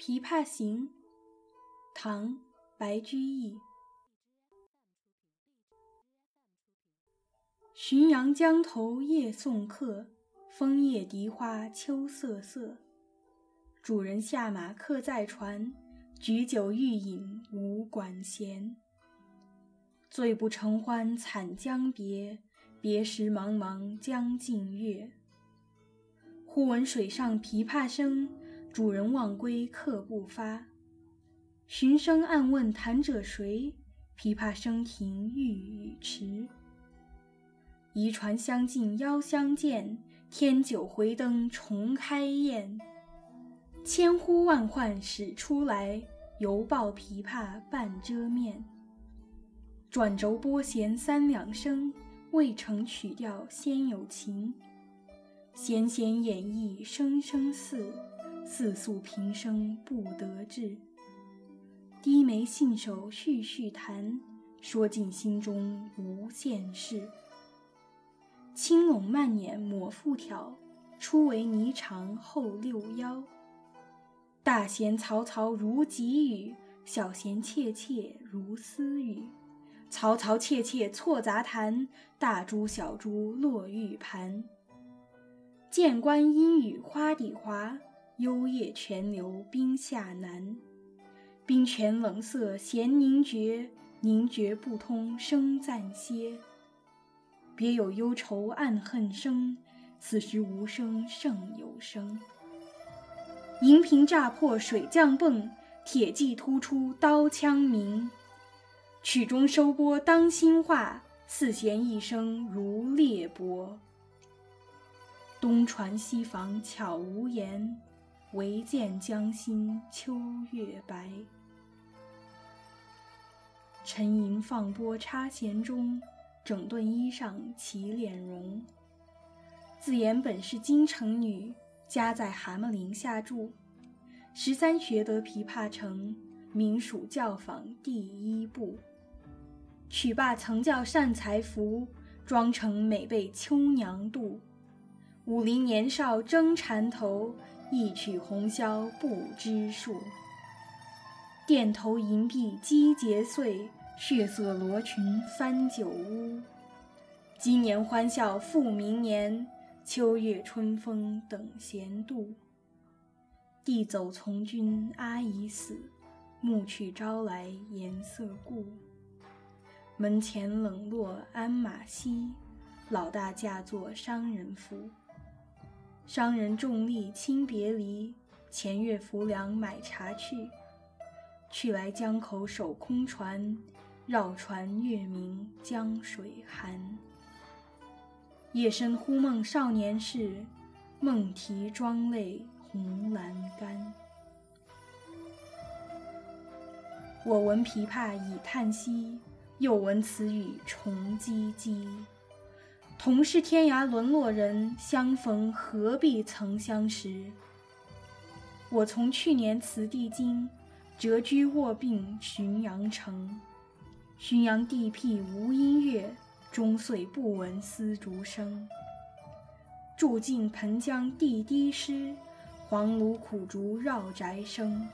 琵琶行》唐·白居易。浔阳江头夜送客，枫叶荻花秋瑟瑟。主人下马客在船，举酒欲饮无管弦。醉不成欢惨将别，别时茫茫江浸月。忽闻水上琵琶声，主人忘归客不发。寻声暗问弹者谁？琵琶声停欲语迟。移船相近邀相见，添酒回灯重开宴。千呼万唤始出来，犹抱琵琶半遮面。转轴拨弦三两声，未成曲调先有情。弦弦掩抑声声似，似诉平生不得志。低眉信手续续弹，说尽心中无限事。轻拢慢捻抹复挑，初为霓裳后六幺。大弦嘈嘈如急雨，小弦切切如私语。嘈嘈切切错杂弹，大珠小珠落玉盘。剑关阴雨花底滑，幽咽泉流冰下难。冰泉冷涩弦凝绝，凝绝不通声暂歇。别有幽愁暗恨生，此时无声胜有声。银瓶乍破水浆迸，铁骑突出刀枪鸣。曲终收拨当心画，四弦一声如裂帛。东船西舫悄无言，唯见江心秋月白。沉吟放拨插弦中，整顿衣裳起敛容。自言本是京城女，家在蛤蟆陵下住。十三学得琵琶成，名属教坊第一部。曲罢曾教善才服，妆成每被秋娘妒。武陵年少争缠头，一曲红绡不知数。钿头银篦击节碎，血色罗裙翻酒污。今年欢笑复明年，秋月春风等闲度。弟走从军阿姨死，暮去朝来颜色故。门前冷落鞍马稀，老大嫁作商人妇。商人重利轻别离，前月浮梁买茶去。去来江口守空船，绕船月明江水寒。夜深忽梦少年事，梦啼妆泪红阑干。我闻琵琶已叹息。又闻此语重唧唧。同是天涯沦落人，相逢何必曾相识。我从去年辞帝京，谪居卧病浔阳城。浔阳地僻无音乐，终岁不闻丝竹声。住近湓江地低湿，黄芦苦竹绕宅生。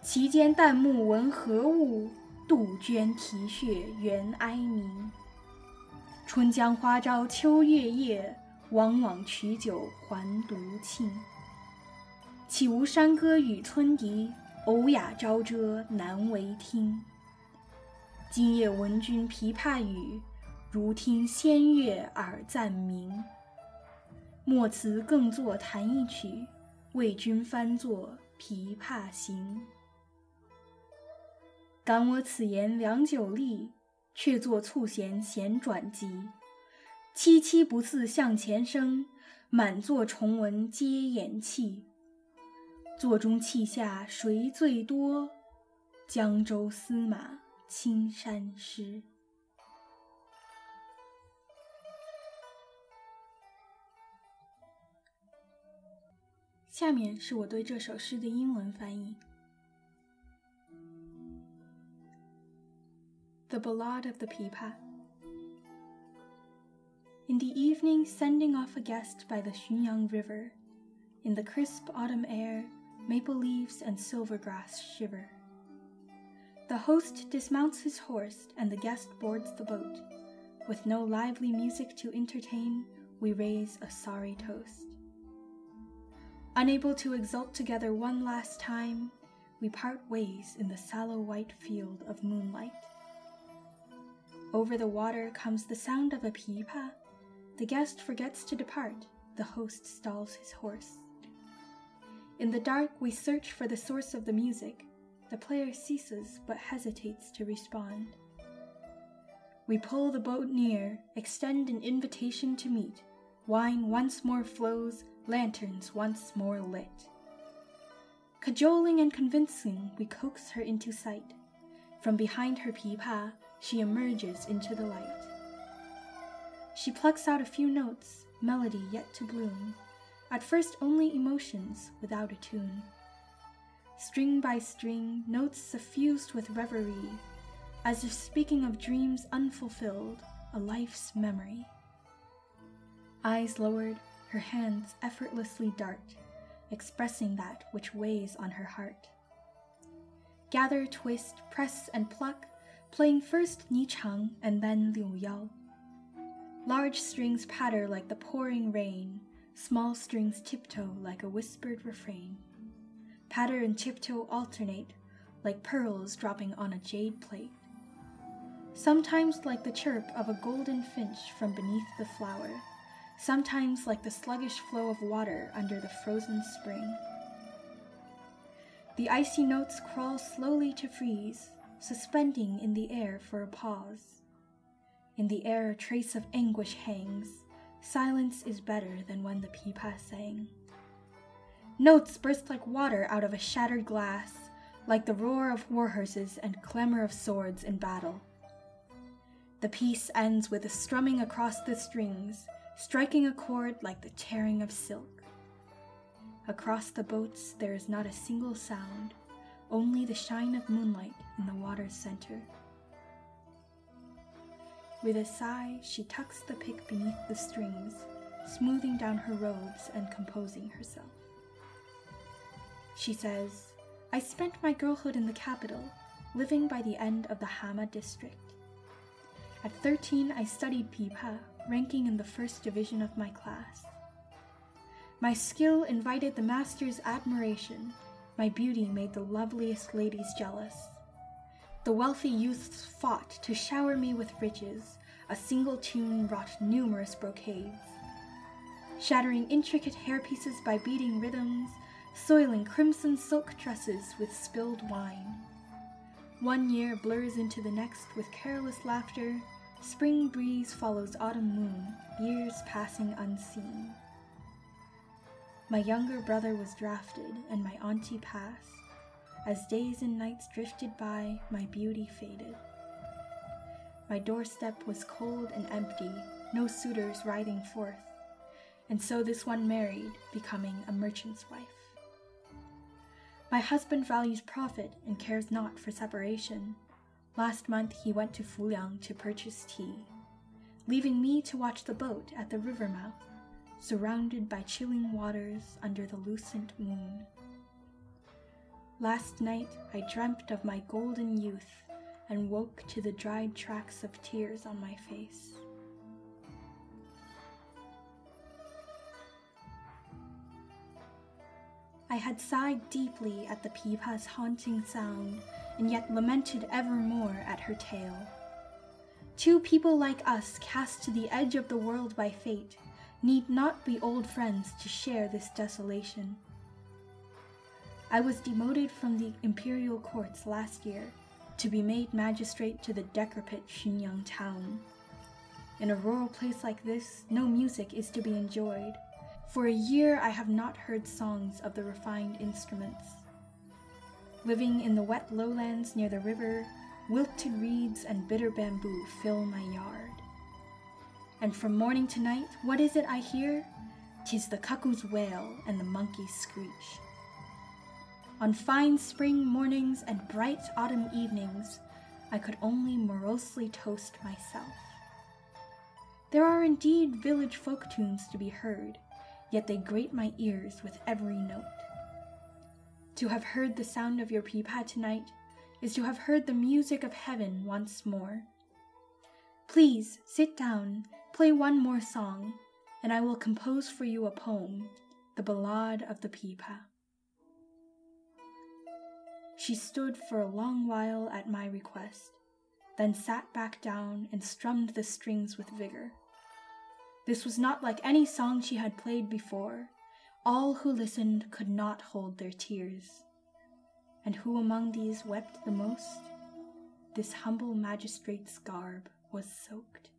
其间旦暮闻何物？杜鹃啼血猿哀鸣。春江花朝秋月夜，往往取酒还独倾。岂无山歌与村笛，呕哑朝遮难为听。今夜闻君琵琶语，如听仙乐耳暂明。莫辞更作弹一曲，为君翻作《琵琶行》。感我此言良久立，却作促弦弦转急。凄凄不似向前声，满座重闻皆掩泣。座中泣下谁最多？江州司马青衫湿。下面是我对这首诗的英文翻译。The Ballad of the Pipa. In the evening, sending off a guest by the Xunyang River, in the crisp autumn air, maple leaves and silver grass shiver. The host dismounts his horse, and the guest boards the boat. With no lively music to entertain, we raise a sorry toast. Unable to exult together one last time, we part ways in the sallow white field of moonlight. Over the water comes the sound of a pipa. The guest forgets to depart, the host stalls his horse. In the dark, we search for the source of the music. The player ceases but hesitates to respond. We pull the boat near, extend an invitation to meet. Wine once more flows, lanterns once more lit. Cajoling and convincing, we coax her into sight. From behind her pipa, she emerges into the light. She plucks out a few notes, melody yet to bloom. At first, only emotions without a tune. String by string, notes suffused with reverie, as if speaking of dreams unfulfilled, a life's memory. Eyes lowered, her hands effortlessly dart, expressing that which weighs on her heart. Gather, twist, press, and pluck, playing first Ni Chang and then Liu Yao. Large strings patter like the pouring rain, Small strings tiptoe like a whispered refrain. Patter and tiptoe alternate, like pearls dropping on a jade plate. Sometimes like the chirp of a golden finch from beneath the flower, sometimes like the sluggish flow of water under the frozen spring. The icy notes crawl slowly to freeze, suspending in the air for a pause. In the air, a trace of anguish hangs, Silence is better than when the pipa sang. Notes burst like water out of a shattered glass, like the roar of war horses and clamor of swords in battle. The piece ends with a strumming across the strings, striking a chord like the tearing of silk. Across the boats there is not a single sound, only the shine of moonlight in the water's center. With a sigh, she tucks the pick beneath the strings, smoothing down her robes and composing herself. She says, I spent my girlhood in the capital, living by the end of the Hama district. At 13, I studied pipa, ranking in the first division of my class. My skill invited the master's admiration. My beauty made the loveliest ladies jealous. The wealthy youths fought to shower me with riches. A single tune wrought numerous brocades. Shattering intricate hairpieces by beating rhythms, soiling crimson silk tresses with spilled wine. One year blurs into the next with careless laughter. Spring breeze follows autumn moon, years passing unseen. My younger brother was drafted, and my auntie passed. As days and nights drifted by, my beauty faded. My doorstep was cold and empty, no suitors riding forth, and so this one married, becoming a merchant's wife. My husband values profit and cares not for separation. Last month he went to Fuliang to purchase tea, leaving me to watch the boat at the river mouth, surrounded by chilling waters under the lucent moon. Last night I dreamt of my golden youth and woke to the dried tracks of tears on my face. I had sighed deeply at the pipa's haunting sound, and yet lamented evermore at her tale. Two people like us, cast to the edge of the world by fate, need not be old friends to share this desolation. I was demoted from the imperial courts last year to be made magistrate to the decrepit Xunyang town. In a rural place like this, no music is to be enjoyed. For a year, I have not heard songs of the refined instruments. Living in the wet lowlands near the river, wilted reeds and bitter bamboo fill my yard. And from morning to night, what is it I hear? Tis the cuckoo's wail and the monkey's screech. On fine spring mornings and bright autumn evenings, I could only morosely toast myself. There are indeed village folk tunes to be heard, yet they grate my ears with every note. To have heard the sound of your pipa tonight is to have heard the music of heaven once more. Please sit down, play one more song, and I will compose for you a poem, the Ballade of the Pipa. She stood for a long while at my request, then sat back down and strummed the strings with vigor. This was not like any song she had played before. All who listened could not hold their tears. And who among these wept the most? This humble magistrate's garb was soaked.